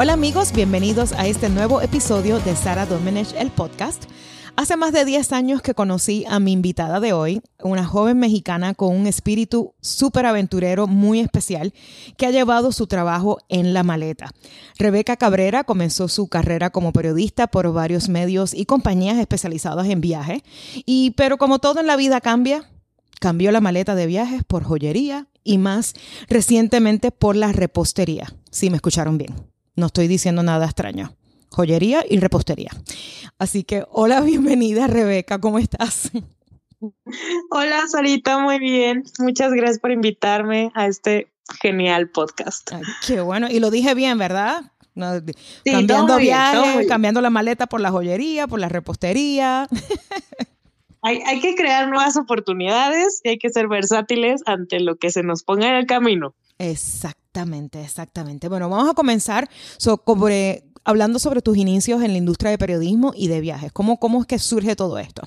Hola amigos, bienvenidos a este nuevo episodio de Sara Domenech, el podcast. Hace más de 10 años que conocí a mi invitada de hoy, una joven mexicana con un espíritu súper aventurero muy especial que ha llevado su trabajo en la maleta. Rebeca Cabrera comenzó su carrera como periodista por varios medios y compañías especializadas en viajes, y pero como todo en la vida cambia, cambió la maleta de viajes por joyería y más recientemente por la repostería, si me escucharon bien. No estoy diciendo nada extraño. Joyería y repostería. Así que, hola, bienvenida Rebeca, ¿cómo estás? Hola, Sarita, muy bien. Muchas gracias por invitarme a este genial podcast. qué bueno. Y lo dije bien, ¿verdad? cambiando viajes, cambiando la maleta por la joyería, por la repostería. Hay, hay, que crear nuevas oportunidades y hay que ser versátiles ante lo que se nos ponga en el camino. Exactamente, exactamente. Bueno, vamos a comenzar sobre, hablando sobre tus inicios en la industria de periodismo y de viajes. ¿Cómo, cómo es que surge todo esto?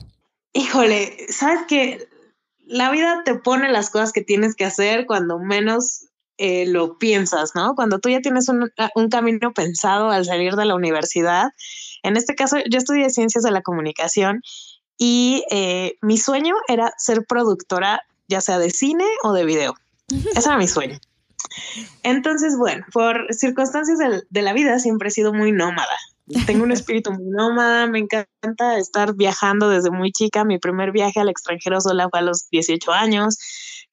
Híjole, sabes que la vida te pone las cosas que tienes que hacer cuando menos eh, lo piensas, ¿no? Cuando tú ya tienes un, un, camino pensado al salir de la universidad. En este caso, yo estudié ciencias de la comunicación y eh, mi sueño era ser productora, ya sea de cine o de video. Ese era mi sueño. Entonces, bueno, por circunstancias de, la vida siempre he sido muy nómada. Tengo un espíritu muy nómada, me encanta estar viajando desde muy chica. Mi primer viaje al extranjero solo fue a los 18 años.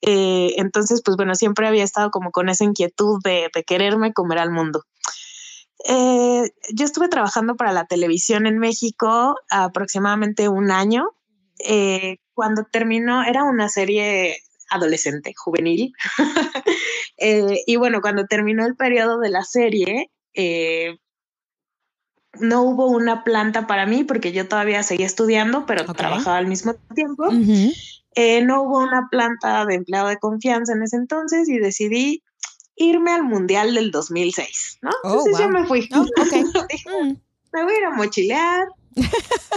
Eh, entonces, pues bueno, siempre había estado como con esa inquietud de, quererme comer al mundo. Eh, yo estuve trabajando para la televisión en México aproximadamente un año. Eh, cuando terminó, era una serie adolescente, juvenil. Eh, y bueno, cuando terminó el periodo de la serie, eh, no hubo una planta para mí porque yo todavía seguía estudiando, pero trabajaba al mismo tiempo. Eh, no hubo una planta de empleado de confianza en ese entonces y decidí irme al Mundial del 2006, ¿no? Oh, entonces yo me fui. Oh, mm. Me voy a ir a mochilear.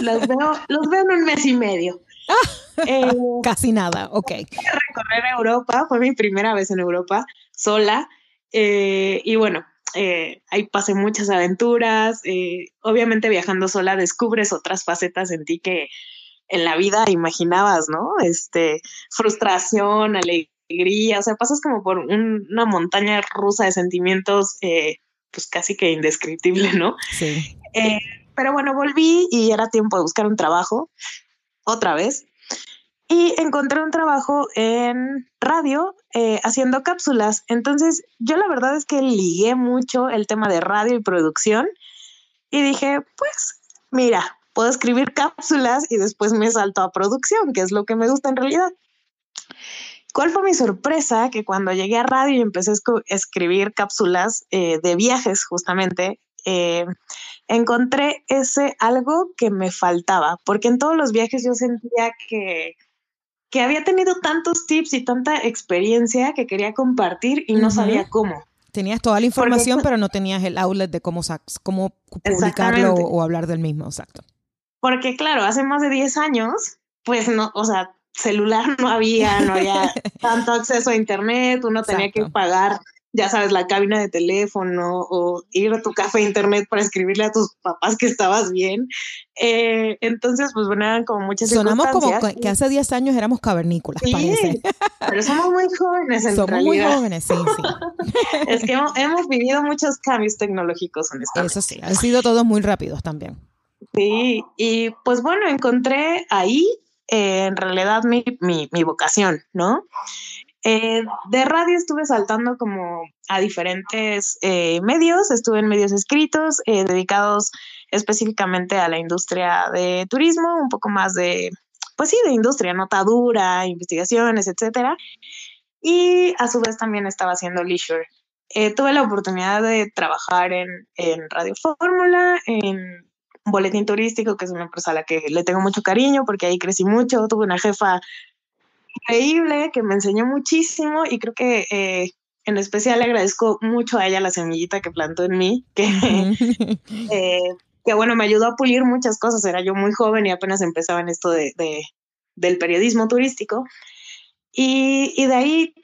los, veo, los veo en un mes y medio. Eh, Casi nada, ok. Recorrer Europa, fue mi primera vez en Europa, sola. Eh, y bueno, eh, ahí pasé muchas aventuras. obviamente viajando sola descubres otras facetas en ti que en la vida imaginabas, ¿no? Este, frustración, alegría, o sea, pasas como por una montaña rusa de sentimientos, pues casi que indescriptible, ¿no? Sí. pero bueno, volví y era tiempo de buscar un trabajo otra vez. Y encontré un trabajo en radio eh, haciendo cápsulas. Entonces, yo la verdad es que ligué mucho el tema de radio y producción y dije, pues, mira, puedo escribir cápsulas y después me salto a producción, que es lo que me gusta en realidad. ¿Cuál fue mi sorpresa? Que cuando llegué a radio y empecé a escribir cápsulas eh, de viajes, justamente, eh, encontré ese algo que me faltaba, porque en todos los viajes yo sentía que, que había tenido tantos tips y tanta experiencia que quería compartir y no sabía cómo. Tenías toda la información, pero no tenías el outlet de cómo, cómo publicarlo o, hablar del mismo, exacto. Porque claro, hace más de 10 años, pues no, o sea, celular no había, no había tanto acceso a internet, uno tenía que pagar ya sabes, la cabina de teléfono o ir a tu café internet para escribirle a tus papás que estabas bien. Eh, entonces, pues bueno, eran como muchas Sonamos como que hace 10 años éramos cavernícolas, parece. Pero somos muy jóvenes en Somos muy jóvenes, sí, sí. es que hemos, vivido muchos cambios tecnológicos en esta Eso sí, han sido todos muy rápidos también. Sí, y pues bueno, encontré ahí eh, en realidad mi, mi, mi vocación, ¿no? Eh, de radio estuve saltando como a diferentes eh, medios, estuve en medios escritos eh, dedicados específicamente a la industria de turismo, un poco más de, pues sí, de industria, notadura, investigaciones, etcétera. Y a su vez también estaba haciendo leisure. tuve la oportunidad de trabajar en, en Radio Fórmula, en Boletín Turístico, que es una empresa a la que le tengo mucho cariño porque ahí crecí mucho, tuve una jefa increíble, que me enseñó muchísimo y creo que eh, en especial le agradezco mucho a ella la semillita que plantó en mí, que, eh, que bueno, me ayudó a pulir muchas cosas. Era yo muy joven y apenas empezaba en esto de, del periodismo turístico. Y, y, de ahí,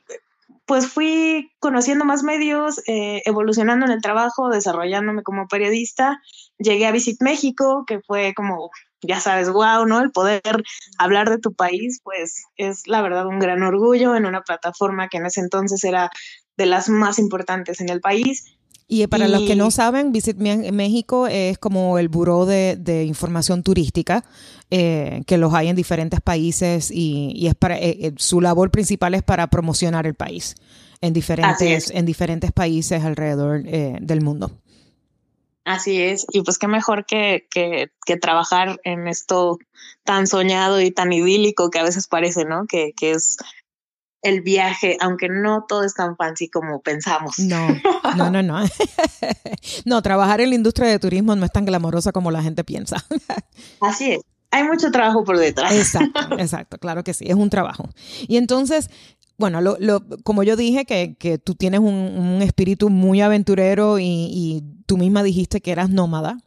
pues fui conociendo más medios, eh, evolucionando en el trabajo, desarrollándome como periodista. Llegué a Visit México, que fue como, ya sabes, wow, ¿no? El poder hablar de tu país, pues es la verdad un gran orgullo en una plataforma que en ese entonces era de las más importantes en el país. Y para los que no saben, Visit México es como el buró de, información turística eh, que los hay en diferentes países y, es para eh, eh, su labor principal es para promocionar el país en diferentes en diferentes países alrededor del mundo. Así es, y pues qué mejor que, que, que, trabajar en esto tan soñado y tan idílico que a veces parece, ¿no? Que, que es el viaje, aunque no todo es tan fancy como pensamos. No, no, no, no. no, trabajar en la industria de turismo no es tan glamorosa como la gente piensa. Así es. Hay mucho trabajo por detrás. Exacto, exacto, claro que sí, es un trabajo. Y entonces, bueno, lo, lo, como yo dije, que, que tú tienes un, un, espíritu muy aventurero y, y tú misma dijiste que eras nómada.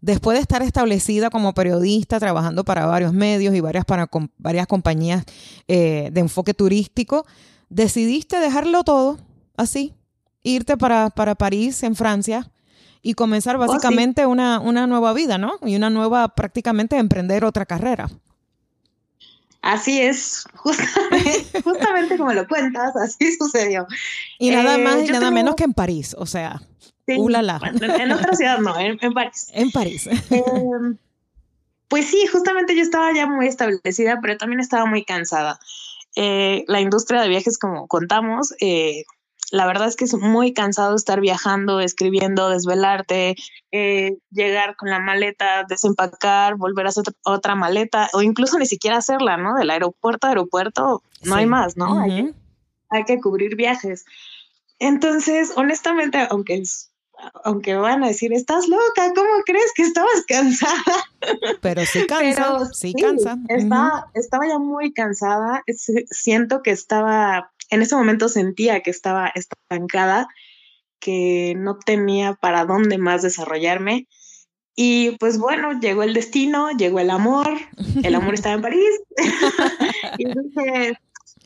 Después de estar establecida como periodista, trabajando para varios medios y varias, para, varias compañías eh, de enfoque turístico, decidiste dejarlo todo así, irte para, para París, en Francia, y comenzar oh, básicamente una, una nueva vida, ¿no? Y una nueva, prácticamente emprender otra carrera. Así es, justamente, como lo cuentas, así sucedió. Y nada eh, más y nada menos que en París, o sea. En otra ciudad no, en, París. En París. Em, pues sí, justamente yo estaba ya muy establecida, pero también estaba muy cansada. Eh, la industria de viajes, como contamos, eh, la verdad es que es muy cansado estar viajando, escribiendo, desvelarte, eh, llegar con la maleta, desempacar, volver a hacer otra maleta, o incluso ni siquiera hacerla, ¿no? Del aeropuerto a aeropuerto, no hay más, ¿no? hay, hay, que cubrir viajes. Entonces, honestamente, aunque aunque van a decir, estás loca, ¿cómo crees que estabas cansada? Pero sí cansa, sí, cansa. Estaba, estaba ya muy cansada, siento que estaba, en ese momento sentía que estaba estancada, que no tenía para dónde más desarrollarme. Y pues bueno, llegó el destino, llegó el amor, el amor estaba en París. y dije,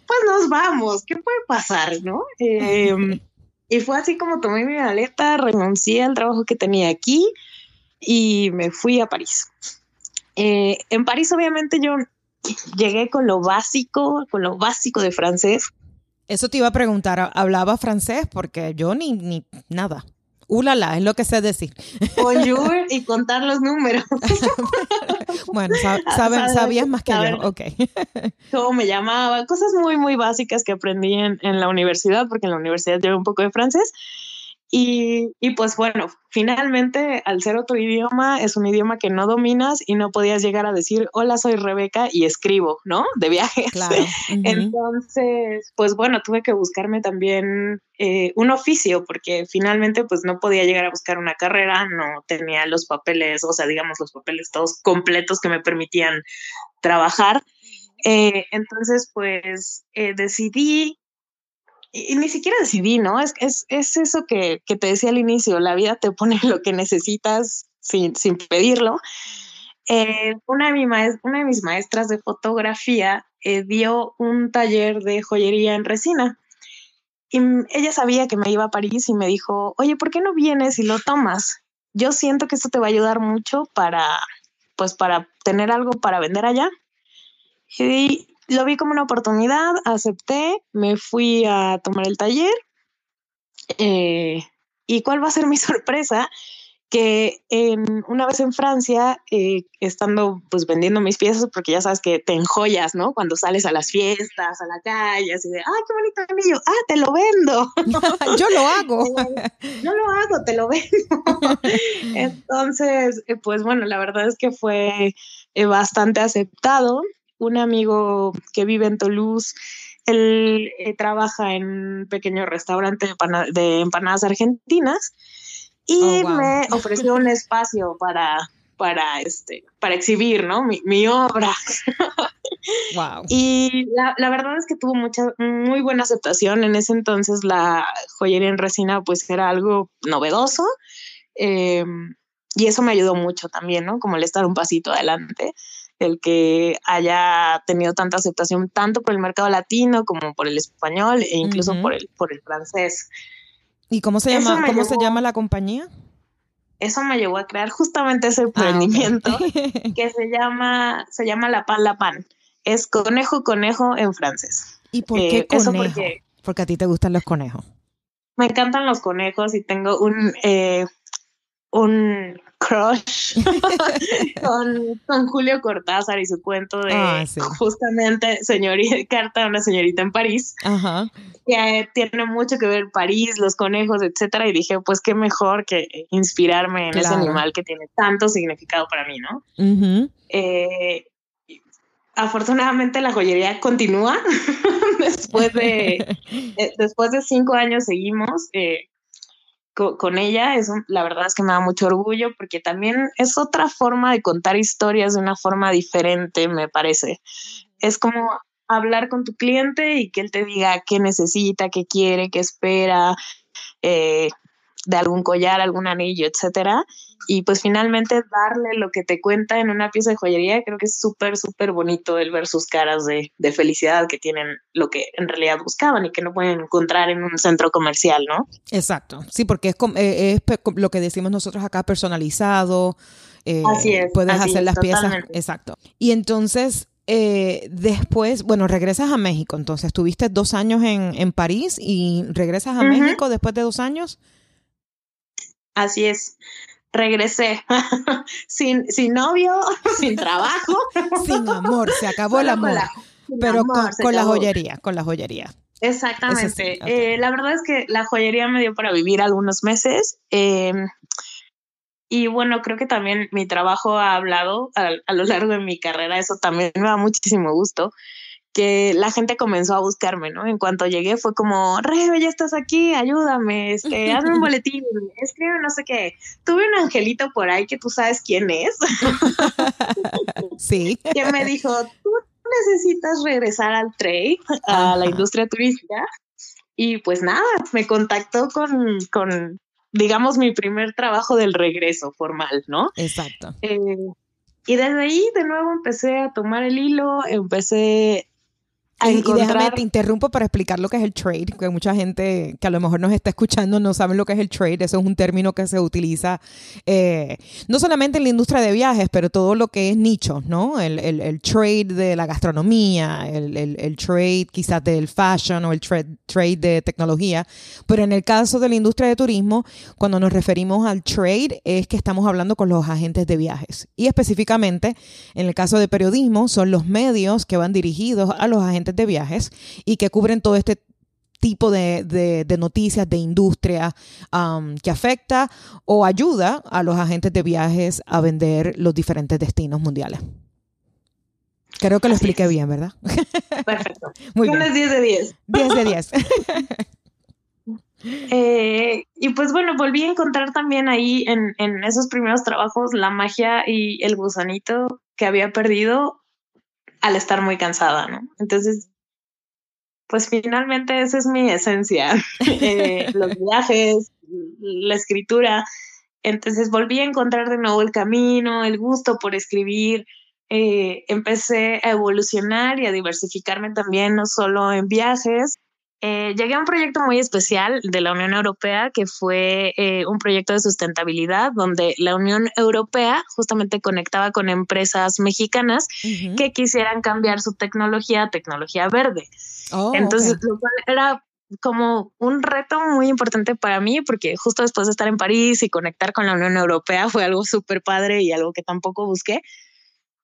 pues nos vamos, ¿qué puede pasar, no? Eh, y fue así como tomé mi maleta, renuncié al trabajo que tenía aquí y me fui a París. Eh, en París obviamente yo llegué con lo básico, con lo básico de francés. Eso te iba a preguntar, ¿hablaba francés? Porque yo ni, ni nada. Ulala, es lo que sé decir. Bonjour y contar los números. bueno, sabías más que yo, ok. ¿Cómo me llamaba? Cosas muy, muy básicas que aprendí en, en la universidad, porque en la universidad llevé un poco de francés. Y, y, pues bueno, finalmente al ser otro idioma es un idioma que no dominas y no podías llegar a decir, hola, soy Rebeca y escribo, ¿no? De viajes. Claro. Entonces, pues bueno, tuve que buscarme también eh, un oficio porque finalmente pues no podía llegar a buscar una carrera, no tenía los papeles, o sea, digamos los papeles todos completos que me permitían trabajar. Eh, entonces, pues eh, decidí y, ni siquiera decidí, ¿no? Es, es, es eso que, que, te decía al inicio, la vida te pone lo que necesitas sin, sin pedirlo. Eh, una, de mi una de mis maestras de fotografía eh, dio un taller de joyería en resina. Y ella sabía que me iba a París y me dijo, oye, ¿por qué no vienes y lo tomas? Yo siento que esto te va a ayudar mucho para, pues, para tener algo para vender allá. Y lo vi como una oportunidad, acepté, me fui a tomar el taller. Eh, ¿Y cuál va a ser mi sorpresa? Que en, una vez en Francia, eh, estando pues vendiendo mis piezas, porque ya sabes que te enjoyas, ¿no? Cuando sales a las fiestas, a la calle, así de, ¡ay, qué bonito anillo! ¡Ah, te lo vendo! Yo lo hago. Yo lo hago, te lo vendo. Entonces, eh, pues bueno, la verdad es que fue bastante aceptado un amigo que vive en Toulouse, él eh, trabaja en un pequeño restaurante de, empanadas argentinas y oh, me ofreció un espacio para, para, este, para exhibir ¿no? mi, obra. Wow. Y la, verdad es que tuvo mucha, muy buena aceptación. En ese entonces la joyería en resina pues era algo novedoso em, y eso me ayudó mucho también, ¿no? Como el estar un pasito adelante. El que haya tenido tanta aceptación tanto por el mercado latino como por el español e incluso por, el, por el francés. ¿Y cómo se llama, cómo se llama la compañía? Eso me llevó a crear justamente ese ah, emprendimiento que se llama, se llama La Pan La Pan. Es conejo, conejo en francés. ¿Y por qué eh, conejo? porque, a ti te gustan los conejos. Me encantan los conejos y tengo un, eh, un crush con, Julio Cortázar y su cuento de ah, justamente señorita, carta a una señorita en París, que tiene mucho que ver París, los conejos, etcétera, y dije, pues qué mejor que inspirarme en ese animal que tiene tanto significado para mí, ¿no? Eh, afortunadamente la joyería continúa. después, de, eh, después de cinco años seguimos. Eh, con, ella, eso la verdad es que me da mucho orgullo porque también es otra forma de contar historias de una forma diferente, me parece. Es como hablar con tu cliente y que él te diga qué necesita, qué quiere, qué espera, eh, de algún collar, algún anillo, etcétera. Y pues finalmente darle lo que te cuenta en una pieza de joyería, creo que es súper, súper bonito el ver sus caras de, felicidad que tienen lo que en realidad buscaban y que no pueden encontrar en un centro comercial, ¿no? Exacto, sí, porque es, eh, es lo que decimos nosotros acá personalizado. Eh, así es. Puedes hacer las piezas. Exacto. Y entonces, eh, después, bueno, regresas a México, entonces estuviste dos años en, en París y regresas a México después de dos años. Así es. Regresé sin, sin novio, sin trabajo. sin amor, se acabó el amor. pero con, la joyería, con la joyería. Exactamente. Eh, la verdad es que la joyería me dio para vivir algunos meses. Em, y bueno, creo que también mi trabajo ha hablado a, a, lo largo de mi carrera, eso también me da muchísimo gusto que la gente comenzó a buscarme, ¿no? En cuanto llegué fue como, Rebe, ya estás aquí, ayúdame, este, hazme un boletín, escribe no sé qué. Tuve un angelito por ahí que tú sabes quién es. sí. que me dijo, tú necesitas regresar al trade, a la industria turística. Y pues nada, me contactó con, con, digamos, mi primer trabajo del regreso formal, ¿no? Exacto. Eh, y desde ahí de nuevo empecé a tomar el hilo, empecé y, déjame, te interrumpo para explicar lo que es el trade, que mucha gente que a lo mejor nos está escuchando no sabe lo que es el trade. Eso es un término que se utiliza eh, no solamente en la industria de viajes, pero todo lo que es nicho, ¿no? El, el, trade de la gastronomía, el, el, trade quizás del fashion o el trade, trade de tecnología. Pero en el caso de la industria de turismo, cuando nos referimos al trade, es que estamos hablando con los agentes de viajes. Y específicamente, en el caso de periodismo, son los medios que van dirigidos a los agentes de viajes y que cubren todo este tipo de, noticias de industria um, que afecta o ayuda a los agentes de viajes a vender los diferentes destinos mundiales. Creo que lo expliqué bien, ¿verdad? Perfecto. Muy bien. 10 de 10. 10 de 10. Eh, y pues bueno, volví a encontrar también ahí en, en esos primeros trabajos la magia y el gusanito que había perdido al estar muy cansada, ¿no? Entonces, pues finalmente esa es mi esencia, eh, los viajes, la escritura. Entonces volví a encontrar de nuevo el camino, el gusto por escribir. Eh, empecé a evolucionar y a diversificarme también, no solo en viajes, eh, llegué a un proyecto muy especial de la Unión Europea, que fue eh, un proyecto de sustentabilidad, donde la Unión Europea justamente conectaba con empresas mexicanas que quisieran cambiar su tecnología a tecnología verde. Oh, Entonces, era como un reto muy importante para mí, porque justo después de estar en París y conectar con la Unión Europea fue algo súper padre y algo que tampoco busqué.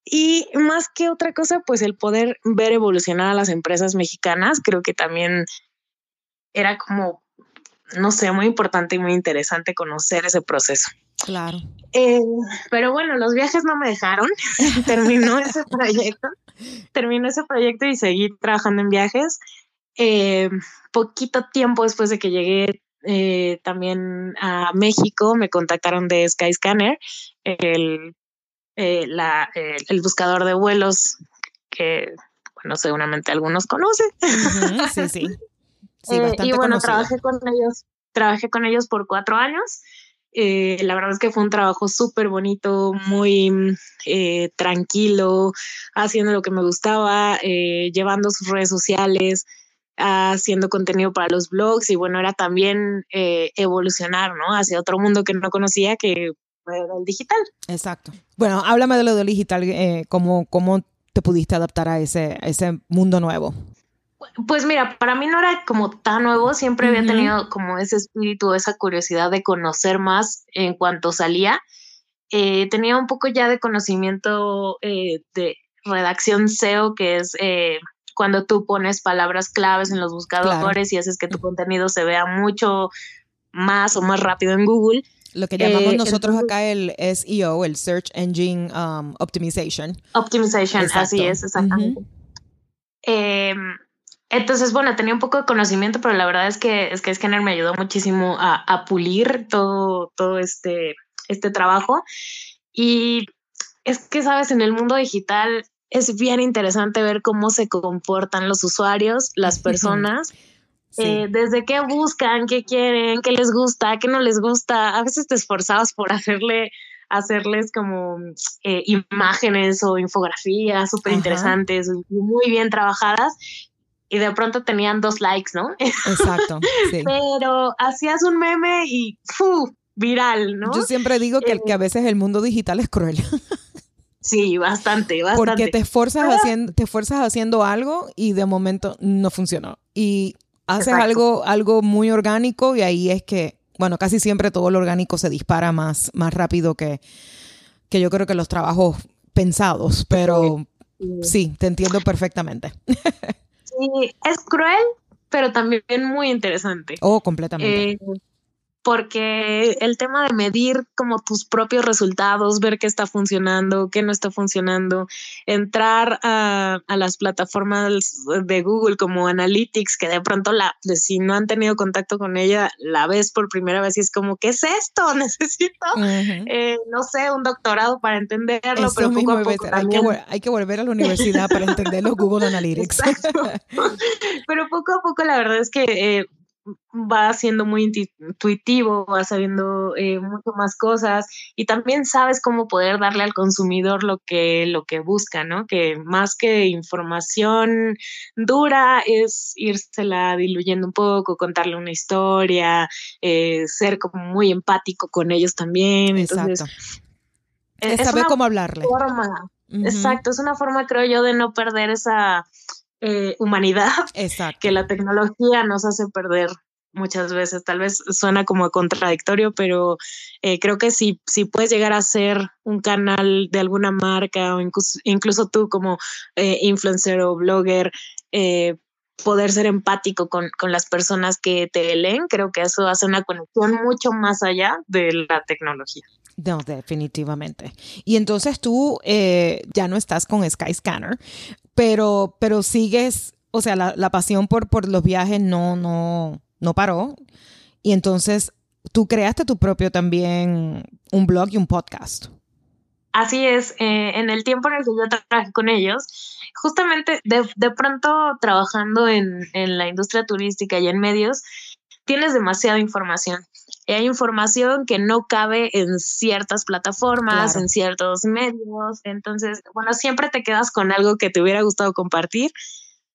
Y más que otra cosa, pues el poder ver evolucionar a las empresas mexicanas, creo que también era como, no sé, muy importante y muy interesante conocer ese proceso. Claro. Eh, pero bueno, los viajes no me dejaron. Terminó ese proyecto. Terminó ese proyecto y seguí trabajando en viajes. Eh, poquito tiempo después de que llegué eh, también a México, me contactaron de Skyscanner, el, la, el buscador de vuelos que, bueno, seguramente algunos conocen. sí, sí. Eh, y bueno, trabajé con ellos, trabajé con ellos por cuatro años. Eh, la verdad es que fue un trabajo súper bonito, muy eh, tranquilo, haciendo lo que me gustaba, eh, llevando sus redes sociales, haciendo contenido para los blogs y bueno, era también evolucionar, ¿no? Hacia otro mundo que no conocía, que era el digital. Exacto. Bueno, háblame de lo del digital, ¿cómo, ¿cómo te pudiste adaptar a ese, a ese mundo nuevo? Pues mira, para mí no era como tan nuevo, siempre había tenido como ese espíritu, esa curiosidad de conocer más en cuanto salía. Eh, tenía un poco ya de conocimiento eh, de redacción SEO, que es eh, cuando tú pones palabras claves en los buscadores y haces que tu contenido se vea mucho más o más rápido en Google. Lo que llamamos nosotros acá el SEO, el Search Engine um, Optimization. Optimization, así es, exactamente. Entonces, bueno, tenía un poco de conocimiento, pero la verdad es que, es que Scanner me ayudó muchísimo a, pulir todo, todo este, este trabajo. Y es que, sabes, en el mundo digital es bien interesante ver cómo se comportan los usuarios, las personas. Eh, desde qué buscan, qué quieren, qué les gusta, qué no les gusta. A veces te esforzabas por hacerle, hacerles como eh, imágenes o infografías súper interesantes, muy bien trabajadas, y de pronto tenían dos likes, ¿no? Exacto. Sí. Pero hacías un meme y ¡fu! viral, ¿no? Yo siempre digo que, que a eh, veces el mundo digital es cruel. Sí, bastante, bastante. Porque te esfuerzas, haciendo, te esfuerzas haciendo algo y de momento no funcionó. Y haces algo, algo muy orgánico y ahí es que, bueno, casi siempre todo lo orgánico se dispara más, más rápido que, que yo creo que los trabajos pensados, pero sí te entiendo perfectamente. es cruel, pero también muy interesante. Oh, completamente. Eh, porque el tema de medir como tus propios resultados, ver qué está funcionando, qué no está funcionando, entrar a, las plataformas de Google como Analytics, que de pronto la, si no han tenido contacto con ella, la ves por primera vez y es como, ¿qué es esto? Necesito, eh, no sé, un doctorado para entenderlo, pero poco a poco hay, que, hay, que, volver a la universidad para entender los Google Analytics. pero poco a poco la verdad es que eh, va siendo muy intuitivo, va sabiendo eh, mucho más cosas y también sabes cómo poder darle al consumidor lo que, lo que busca, ¿no? Que más que información dura es írsela diluyendo un poco, contarle una historia, eh, ser como muy empático con ellos también. Entonces, e-, es, saber cómo hablarle. Forma, Exacto, es una forma, creo yo, de no perder esa eh, humanidad que la tecnología nos hace perder muchas veces. Tal vez suena como contradictorio, pero eh, creo que si, si puedes llegar a ser un canal de alguna marca o incluso, tú como eh, influencer o blogger, poder ser empático con, con, las personas que te leen, creo que eso hace una conexión mucho más allá de la tecnología. No, definitivamente. Y entonces tú ya no estás con Skyscanner, pero, pero sigues, o sea, la, pasión por, por los viajes no, no, no paró. Y entonces tú creaste tu propio también un blog y un podcast. Así es, eh, en el tiempo en el que yo trabajé con ellos, justamente de, de pronto trabajando en, en, la industria turística y en medios, tienes demasiada información. Y hay información que no cabe en ciertas plataformas, en ciertos medios. Entonces, bueno, siempre te quedas con algo que te hubiera gustado compartir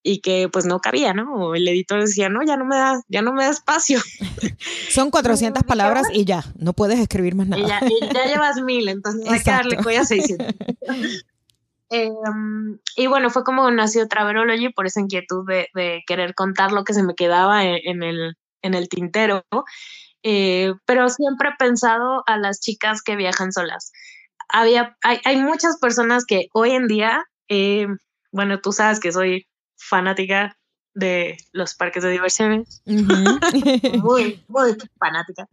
y que pues no cabía, ¿no? O el editor decía, no, ya no me da, ya no me da espacio. Son 400 palabras y ya, no puedes escribir más nada. Y ya, llevas mil, entonces hay que darle cuello a 600. Em, y bueno, fue como nació Traverology por esa inquietud de, querer contar lo que se me quedaba en el, en el tintero, eh, pero siempre he pensado a las chicas que viajan solas. Había, hay, hay muchas personas que hoy en día, eh, bueno, tú sabes que soy fanática de los parques de diversiones. muy, muy fanática.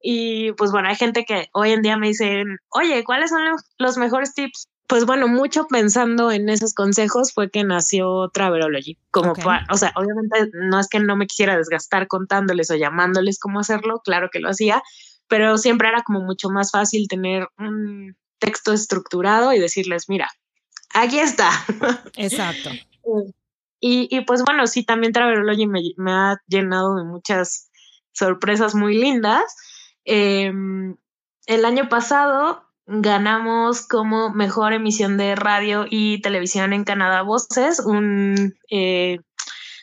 Y pues bueno, hay gente que hoy en día me dicen, oye, ¿cuáles son los mejores tips pues bueno, mucho pensando en esos consejos fue que nació Traverology. Como o sea, obviamente no es que no me quisiera desgastar contándoles o llamándoles cómo hacerlo, claro que lo hacía, pero siempre era como mucho más fácil tener un texto estructurado y decirles, mira, aquí está. Exacto. y, y, pues bueno, sí, también Traverology me, me ha llenado de muchas sorpresas muy lindas Em, el año pasado ganamos como mejor emisión de radio y televisión en Canadá Voces, un eh,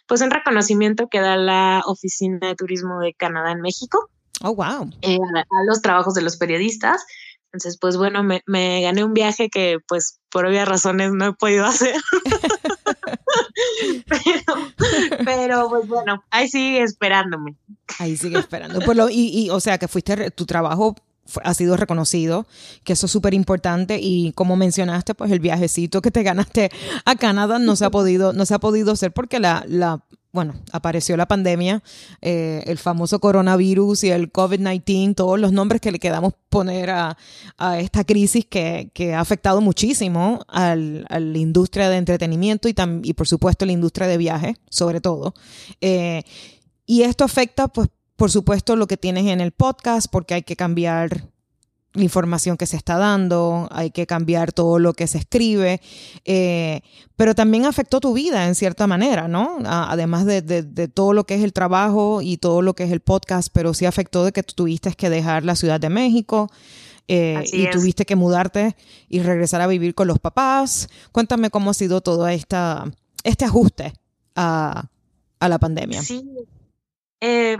pues un reconocimiento que da la Oficina de Turismo de Canadá en México. Oh, wow. Eh, a, los trabajos de los periodistas. Entonces, pues bueno, me, me, gané un viaje que pues por obvias razones no he podido hacer. pero, pero, pues bueno, ahí sigue esperándome. Ahí sigue esperando. Por lo, y, y, o sea, que fuiste, tu trabajo ha sido reconocido, que eso es súper importante y como mencionaste, pues el viajecito que te ganaste a Canadá no se ha podido, no se ha podido hacer porque la, la bueno, apareció la pandemia, eh, el famoso coronavirus y el COVID-19, todos los nombres que le quedamos poner a, a esta crisis que, que, ha afectado muchísimo al, a la industria de entretenimiento y, tam, y por supuesto la industria de viajes, sobre todo. Eh, y esto afecta, pues, por supuesto, lo que tienes en el podcast, porque hay que cambiar la información que se está dando, hay que cambiar todo lo que se escribe, eh, pero también afectó tu vida en cierta manera, ¿no? además de, de, de, todo lo que es el trabajo y todo lo que es el podcast, pero sí afectó de que tú tuviste que dejar la Ciudad de México. Eh, y es. tuviste que mudarte y regresar a vivir con los papás. Cuéntame cómo ha sido todo esta, este ajuste a, a la pandemia. Sí, eh,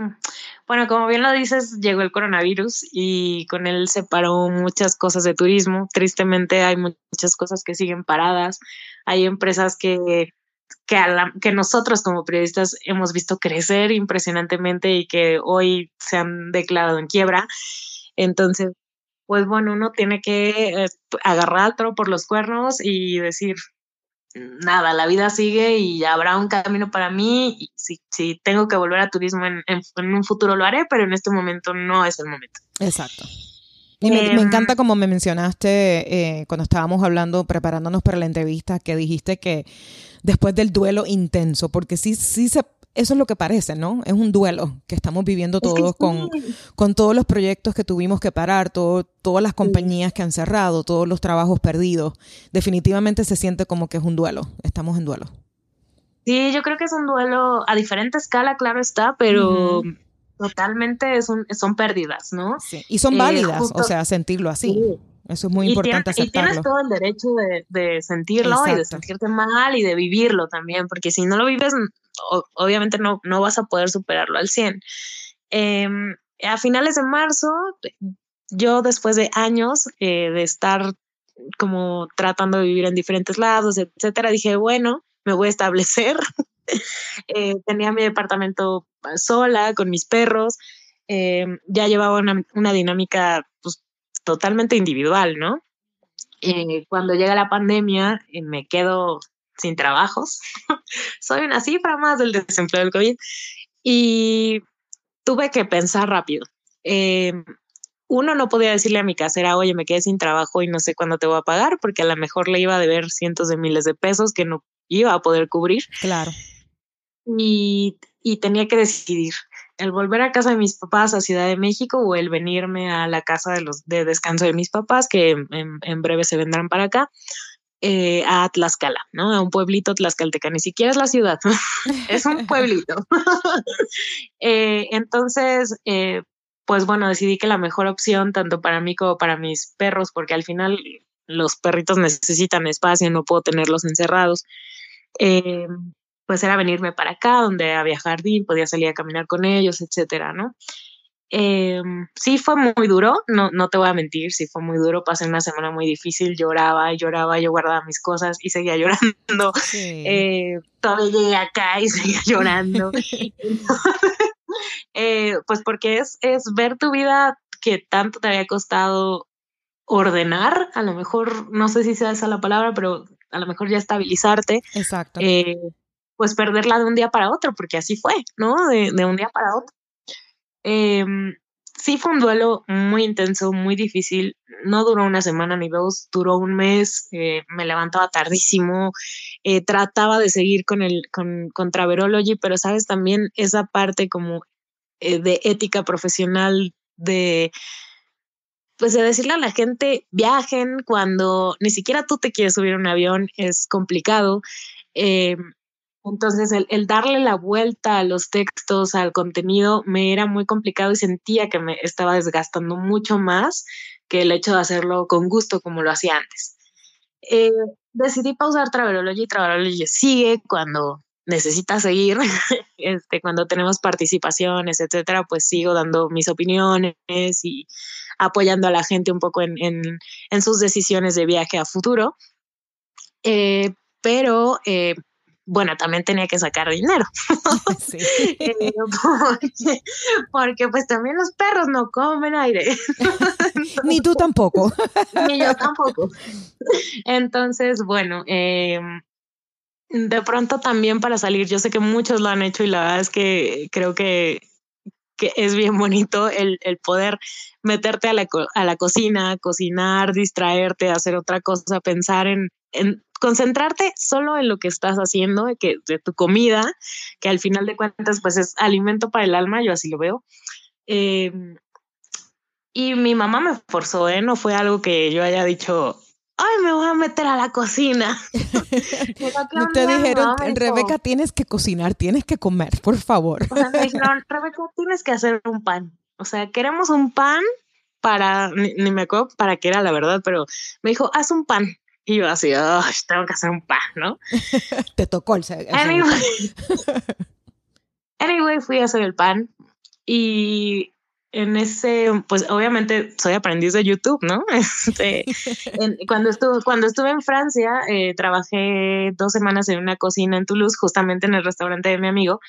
bueno, como bien lo dices, llegó el coronavirus y con él se paró muchas cosas de turismo. Tristemente hay muchas cosas que siguen paradas. Hay empresas que, que, nosotros como periodistas hemos visto crecer impresionantemente y que hoy se han declarado en quiebra. Entonces, pues bueno, uno tiene que eh, agarrar al toro por los cuernos y decir, nada, la vida sigue y habrá un camino para mí. Y si, si tengo que volver a turismo en, en, en, un futuro lo haré, pero en este momento no es el momento. Exacto. Y me, eh, me encanta como me mencionaste eh, cuando estábamos hablando, preparándonos para la entrevista, que dijiste que después del duelo intenso, porque sí, sí se, eso es lo que parece, ¿no? Es un duelo que estamos viviendo todos con, con todos los proyectos que tuvimos que parar, todo, todas las compañías que han cerrado, todos los trabajos perdidos. Definitivamente se siente como que es un duelo, estamos en duelo. Sí, yo creo que es un duelo a diferente escala, claro está, pero uh -huh. totalmente es un, son pérdidas, ¿no? Sí. Y son válidas, eh, justo, o sea, sentirlo así. Sí. Eso es muy importante tiene, aceptarlo. Y tienes todo el derecho de, de sentirlo Exacto. y de sentirte mal y de vivirlo también, porque si no lo vives, obviamente no, no vas a poder superarlo al 100. Eh, a finales de marzo, yo después de años eh, de estar como tratando de vivir en diferentes lados, etcétera, dije, bueno, me voy a establecer. eh, tenía mi departamento sola, con mis perros, eh, ya llevaba una, una dinámica pues, totalmente individual, ¿no? Eh, cuando llega la pandemia, eh, me quedo sin trabajos. Soy una cifra más del desempleo del COVID. Y tuve que pensar rápido. Eh, uno no podía decirle a mi casera, oye, me quedé sin trabajo y no sé cuándo te voy a pagar, porque a lo mejor le iba a deber cientos de miles de pesos que no iba a poder cubrir. Claro. Y, y tenía que decidir el volver a casa de mis papás a Ciudad de México o el venirme a la casa de los de descanso de mis papás, que en, en breve se vendrán para acá eh, a Tlaxcala, ¿no? A un pueblito tlaxcalteca, ni siquiera es la ciudad, es un pueblito. eh, entonces, eh, pues bueno, decidí que la mejor opción, tanto para mí como para mis perros, porque al final los perritos necesitan espacio, no puedo tenerlos encerrados, pues era venirme para acá, donde había jardín, podía salir a caminar con ellos, etcétera, ¿no? Eh, sí fue muy duro, no, no te voy a mentir, sí fue muy duro, pasé una semana muy difícil, lloraba y lloraba, yo guardaba mis cosas y seguía llorando, sí. eh, todavía llegué acá y seguía llorando, eh, pues porque es, es ver tu vida que tanto te había costado ordenar, a lo mejor, no sé si sea esa la palabra, pero a lo mejor ya estabilizarte. Exacto. Eh, pues perderla de un día para otro, porque así fue, ¿no? De, de un día para otro. Eh, sí fue un duelo muy intenso, muy difícil. No duró una semana ni dos, duró un mes. Eh, me levantaba tardísimo. Eh, trataba de seguir con el con, con Traverology, pero sabes también esa parte como eh, de ética profesional de pues de decirle a la gente viajen cuando ni siquiera tú te quieres subir a un avión es complicado. Entonces, el, darle la vuelta a los textos, al contenido, me era muy complicado y sentía que me estaba desgastando mucho más que el hecho de hacerlo con gusto como lo hacía antes. Eh, decidí pausar Travelology y Travelology sigue cuando necesita seguir, este, cuando tenemos participaciones, etcétera, pues sigo dando mis opiniones y apoyando a la gente un poco en, en, sus decisiones de viaje a futuro. Eh, pero eh, bueno, también tenía que sacar dinero. Eh, porque, pues también los perros no comen aire. Ni tú tampoco. Ni yo tampoco. Entonces, bueno, em, de pronto también para salir, yo sé que muchos lo han hecho y la verdad es que creo que, que es bien bonito el, el poder meterte a la, a la cocina, cocinar, distraerte, hacer otra cosa, pensar en, en concentrarte solo en lo que estás haciendo, de, que, de tu comida, que al final de cuentas pues es alimento para el alma, yo así lo veo. Em, y mi mamá me forzó, ¿eh? no fue algo que yo haya dicho, ay, me voy a meter a la cocina. no te dijeron, Rebeca, tienes que cocinar, tienes que comer, por favor. me dijeron, Rebeca, tienes que hacer un pan. O sea, queremos un pan para, ni, ni, me acuerdo para qué era la verdad, pero me dijo, haz un pan. Y yo así, tengo que hacer un pan, ¿no? Te tocó el, anyway, anyway, fui a hacer el pan y en ese, pues obviamente soy aprendiz de YouTube, ¿no? Este, cuando, estuve, cuando estuve en Francia, eh, trabajé dos semanas en una cocina en Toulouse, justamente en el restaurante de mi amigo,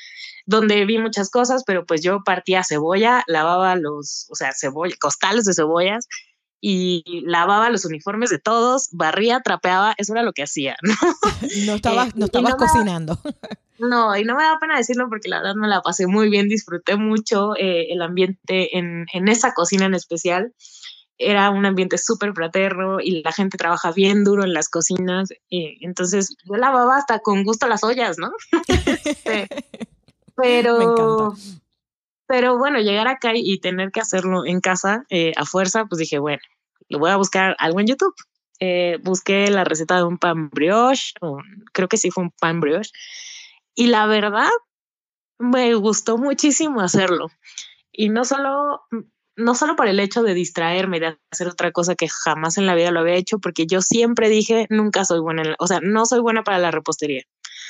donde vi muchas cosas, pero pues yo partía cebolla, lavaba los, o sea, cebolla, costales de cebollas, y lavaba los uniformes de todos, barría, trapeaba, eso era lo que hacía, ¿no? No estabas, eh, no estabas cocinando. no, y no me da pena decirlo porque la verdad me la pasé muy bien, disfruté mucho eh, el ambiente en, en, esa cocina en especial. Era un ambiente súper fraterno y la gente trabaja bien duro en las cocinas. Eh, entonces yo lavaba hasta con gusto las ollas, ¿no? Este, pero, pero bueno, llegar acá y tener que hacerlo en casa a fuerza, pues dije, bueno, lo voy a buscar algo en YouTube. Eh, busqué la receta de un pan brioche, creo que sí fue un pan brioche, y la verdad me gustó muchísimo hacerlo. Y no solo, no solo por el hecho de distraerme, de hacer otra cosa que jamás en la vida lo había hecho, porque yo siempre dije, nunca soy buena, o sea, no soy buena para la repostería.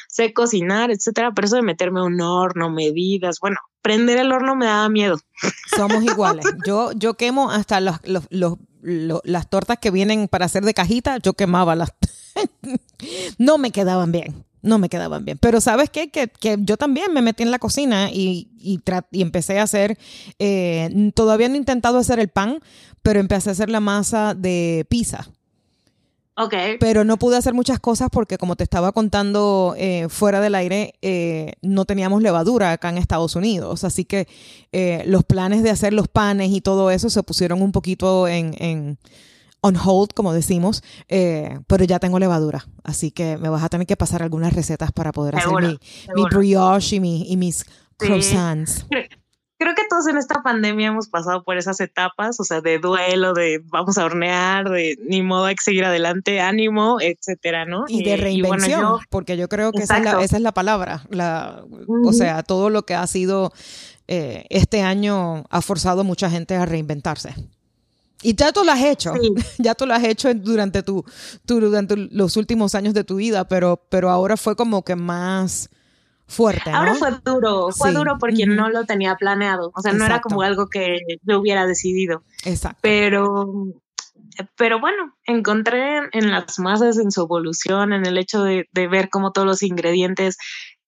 Sé cocinar, etcétera, pero eso de meterme a un horno, medidas, bueno, prender el horno me daba miedo. Somos iguales. Yo, yo quemo hasta los, los, los las tortas que vienen para hacer de cajita, yo quemaba las. no me quedaban bien, no me quedaban bien. Pero ¿sabes qué? Que, que yo también me metí en la cocina y, y, y empecé a hacer, eh, todavía no he intentado hacer el pan, pero empecé a hacer la masa de pizza. Pero no pude hacer muchas cosas porque, como te estaba contando eh, fuera del aire, eh, no teníamos levadura acá en Estados Unidos. Así que los planes de hacer los panes y todo eso se pusieron un poquito en, en on hold, como decimos, pero ya tengo levadura. Así que me vas a tener que pasar algunas recetas para poder hacer mi, mi, brioche y, y mis croissants creo que todos en esta pandemia hemos pasado por esas etapas, o sea, de duelo, de vamos a hornear, de ni modo hay que seguir adelante, ánimo, etcétera, ¿no? Y de reinvención, porque yo creo que esa es, la, palabra, la, o sea, todo lo que ha sido eh, este año ha forzado a mucha gente a reinventarse. Y ya tú lo has hecho, ya tú lo has hecho durante, tu, durante los últimos años de tu vida, pero, pero ahora fue como que más fuerte. Ahora fue duro, fue duro porque no lo tenía planeado, o sea, no era como algo que yo hubiera decidido. Exacto. Pero, pero bueno, encontré en las masas, en su evolución, en el hecho de, de ver cómo todos los ingredientes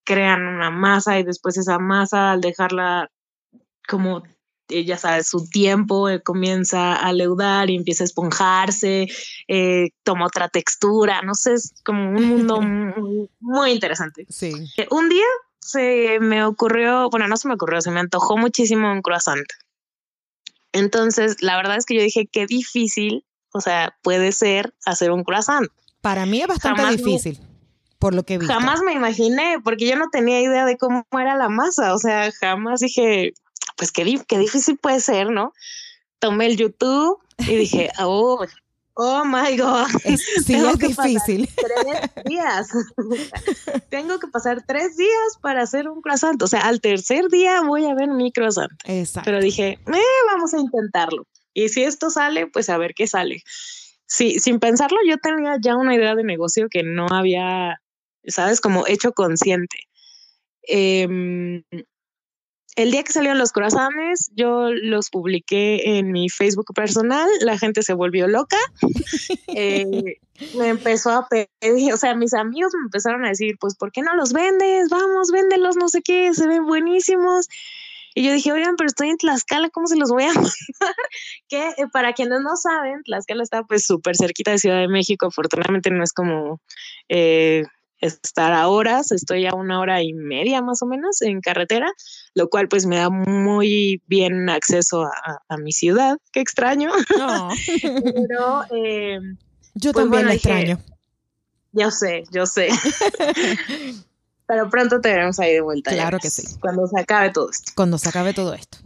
crean una masa y después esa masa al dejarla como ya sabes, su tiempo eh, comienza a leudar y empieza a esponjarse, eh, toma otra textura, no sé, es como un mundo muy, interesante. Sí. Eh, un día se me ocurrió, bueno, no se me ocurrió, se me antojó muchísimo un croissant. Entonces, la verdad es que yo dije, qué difícil, o sea, puede ser hacer un croissant. Para mí es bastante difícil. por lo que vi. Jamás me imaginé, porque yo no tenía idea de cómo era la masa, o sea, jamás dije, pues qué, qué difícil puede ser, ¿no? Tomé el YouTube y dije, oh, oh my God. sí, es difícil. Tres días. Tengo que pasar tres días para hacer un croissant. O sea, al tercer día voy a ver mi croissant. Exacto. Pero dije, eh, vamos a intentarlo. Y si esto sale, pues a ver qué sale. Sí, sin pensarlo, yo tenía ya una idea de negocio que no había, sabes, como hecho consciente. Eh, el día que salieron los croissants, yo los publiqué en mi Facebook personal, la gente se volvió loca, eh, me empezó a pedir, o sea, mis amigos me empezaron a decir, pues, ¿por qué no los vendes? Vamos, véndelos, no sé qué, se ven buenísimos. Y yo dije, oigan, pero estoy en Tlaxcala, ¿cómo se los voy a mandar? que eh, para quienes no saben, Tlaxcala está pues súper cerquita de Ciudad de México, afortunadamente no es como eh, estar a horas, estoy a una hora y media más o menos en carretera, lo cual pues me da muy bien acceso a, mi ciudad, qué extraño. Pero eh, yo pues, también la extraño. Yo sé, yo sé. Pero pronto te veremos ahí de vuelta. Claro que sí. Cuando se acabe todo esto. Cuando se acabe todo esto.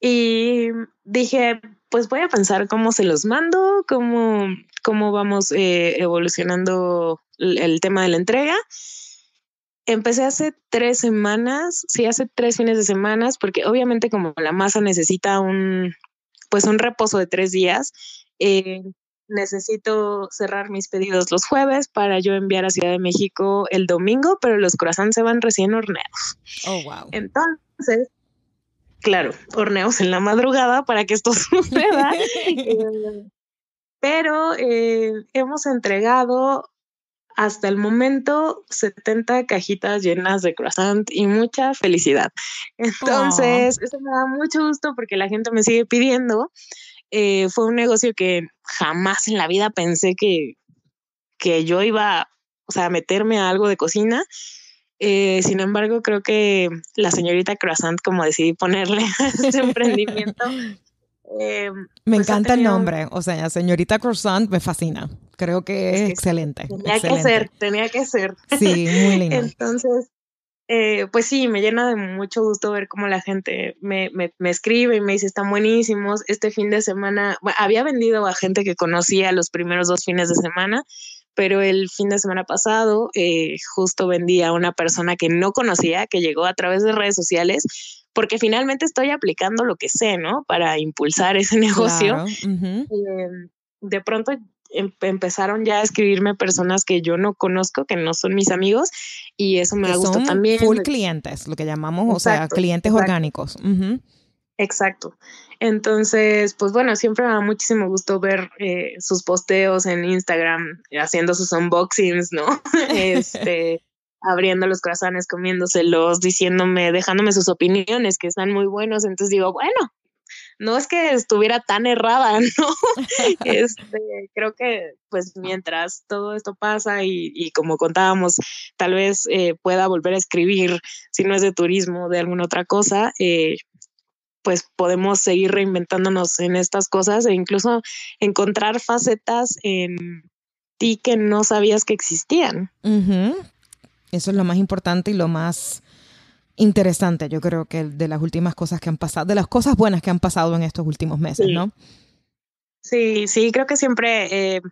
Y dije, pues voy a pensar cómo se los mando, cómo, cómo vamos eh, evolucionando el tema de la entrega. Empecé hace tres semanas, sí, hace tres fines de semanas, porque obviamente como la masa necesita un, pues un reposo de tres días, eh, necesito cerrar mis pedidos los jueves para yo enviar a Ciudad de México el domingo, pero los croissants se van recién horneados. Oh, wow. Entonces, claro, horneos en la madrugada para que esto suceda. Eh, pero eh, hemos entregado hasta el momento 70 cajitas llenas de croissant y mucha felicidad. Entonces, eso me da mucho gusto porque la gente me sigue pidiendo. Eh, fue un negocio que jamás en la vida pensé que, que yo iba, o sea, a meterme a algo de cocina. Eh, sin embargo, creo que la señorita Croissant, como decidí ponerle a este emprendimiento, eh, me pues encanta el nombre, o sea, señorita Croissant me fascina. Creo que es, excelente. Tenía que ser, tenía que ser. Sí, muy lindo. Entonces, eh, pues sí, me llena de mucho gusto ver cómo la gente me, me, me, escribe y me dice, están buenísimos. Este fin de semana, había vendido a gente que conocía los primeros dos fines de semana, pero el fin de semana pasado eh, justo vendí a una persona que no conocía, que llegó a través de redes sociales, porque finalmente estoy aplicando lo que sé, ¿no? Para impulsar ese negocio. Em, de pronto Em, empezaron ya a escribirme personas que yo no conozco, que no son mis amigos, y eso me gusta también. Full clientes, lo que llamamos, o sea, clientes orgánicos. Exacto. Entonces, pues bueno, siempre me da muchísimo gusto ver eh, sus posteos en Instagram, haciendo sus unboxings, ¿no? este, abriendo los corazones, comiéndoselos, diciéndome, dejándome sus opiniones, que están muy buenos. Entonces digo, bueno, no es que estuviera tan errada, ¿no? este, creo que pues mientras todo esto pasa y, como contábamos, tal vez eh, pueda volver a escribir, si no es de turismo, de alguna otra cosa, eh, pues podemos seguir reinventándonos en estas cosas e incluso encontrar facetas en ti que no sabías que existían. Eso es lo más importante y lo más interesante, yo creo que de las últimas cosas que han pasado, de las cosas buenas que han pasado en estos últimos meses, ¿no? Sí, sí, creo que siempre eh,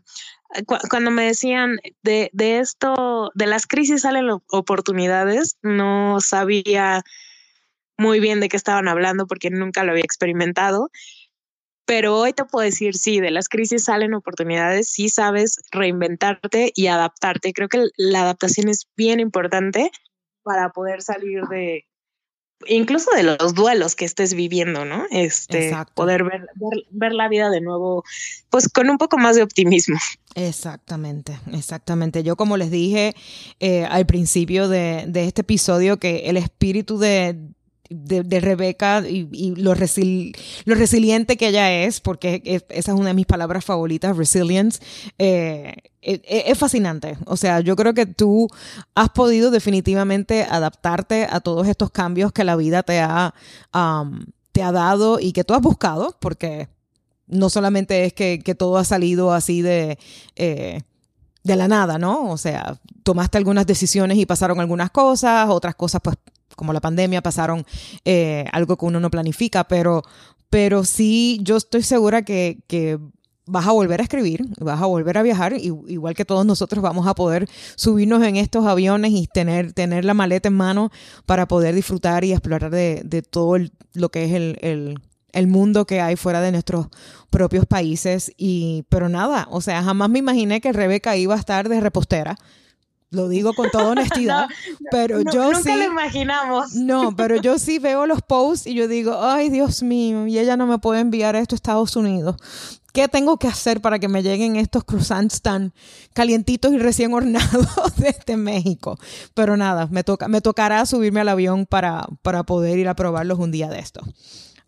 cuando me decían de, de, esto, de las crisis salen oportunidades, no sabía muy bien de qué estaban hablando porque nunca lo había experimentado. Pero hoy te puedo decir, sí, de las crisis salen oportunidades, sí sabes reinventarte y adaptarte. Creo que la adaptación es bien importante para poder salir de, incluso de los duelos que estés viviendo, ¿no? Este, poder ver, ver, la vida de nuevo, pues con un poco más de optimismo. Exactamente, exactamente. Yo como les dije eh, al principio de, de, este episodio, que el espíritu de, de, Rebeca y, lo, lo, resiliente que ella es, porque esa es una de mis palabras favoritas, resilience, eh, e, e, es, fascinante. O sea, yo creo que tú has podido definitivamente adaptarte a todos estos cambios que la vida te ha, te ha dado y que tú has buscado, porque no solamente es que, todo ha salido así de... Eh, de la nada, ¿no? O sea, tomaste algunas decisiones y pasaron algunas cosas, otras cosas pues como la pandemia, pasaron eh, algo que uno no planifica, pero, pero sí, yo estoy segura que, vas a volver a escribir, vas a volver a viajar, igual que todos nosotros vamos a poder subirnos en estos aviones y tener, tener la maleta en mano para poder disfrutar y explorar de, de todo lo que es el, el, el, mundo que hay fuera de nuestros propios países. Y, pero nada, o sea, jamás me imaginé que Rebeca iba a estar de repostera lo digo con toda honestidad, pero yo nunca sí. lo imaginamos. No, pero yo sí veo los posts y yo digo, ay, Dios mío, y ella no me puede enviar esto a Estados Unidos. ¿Qué tengo que hacer para que me lleguen estos croissants tan calientitos y recién hornados desde México? Pero nada, me, toca, me tocará subirme al avión para, para poder ir a probarlos un día de esto.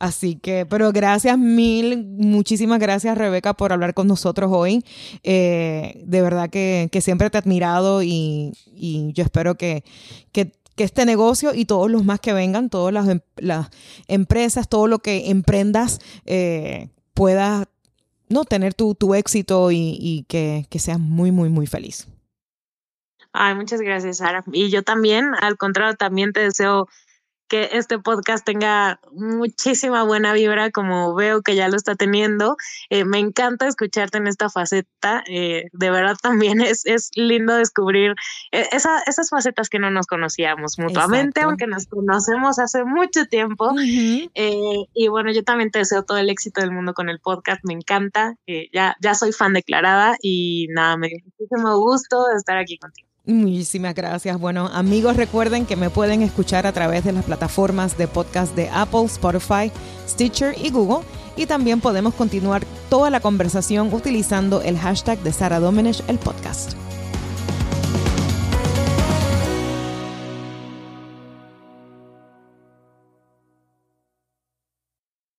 Así que, pero gracias mil, muchísimas gracias Rebeca por hablar con nosotros hoy. Eh, de verdad que, siempre te he admirado y, yo espero que, este negocio y todos los más que vengan, todas las, em, empresas, todo lo que emprendas, eh, pueda no, tener tu, éxito y, que, que seas muy, muy, muy feliz. Ay, muchas gracias, Sara. Y yo también, al contrario, también te deseo que este podcast tenga muchísima buena vibra, como veo que ya lo está teniendo. Eh, me encanta escucharte en esta faceta. Eh, de verdad también es, es lindo descubrir eh, esas facetas que no nos conocíamos mutuamente, aunque nos conocemos hace mucho tiempo. y bueno, yo también te deseo todo el éxito del mundo con el podcast. Me encanta. ya, ya soy fan declarada y nada, me dio muchísimo gusto estar aquí contigo. Muchísimas gracias. Bueno, amigos, recuerden que me pueden escuchar a través de las plataformas de podcast de Apple, Spotify, Stitcher y Google. Y también podemos continuar toda la conversación utilizando el hashtag de Sara Domenech, el podcast.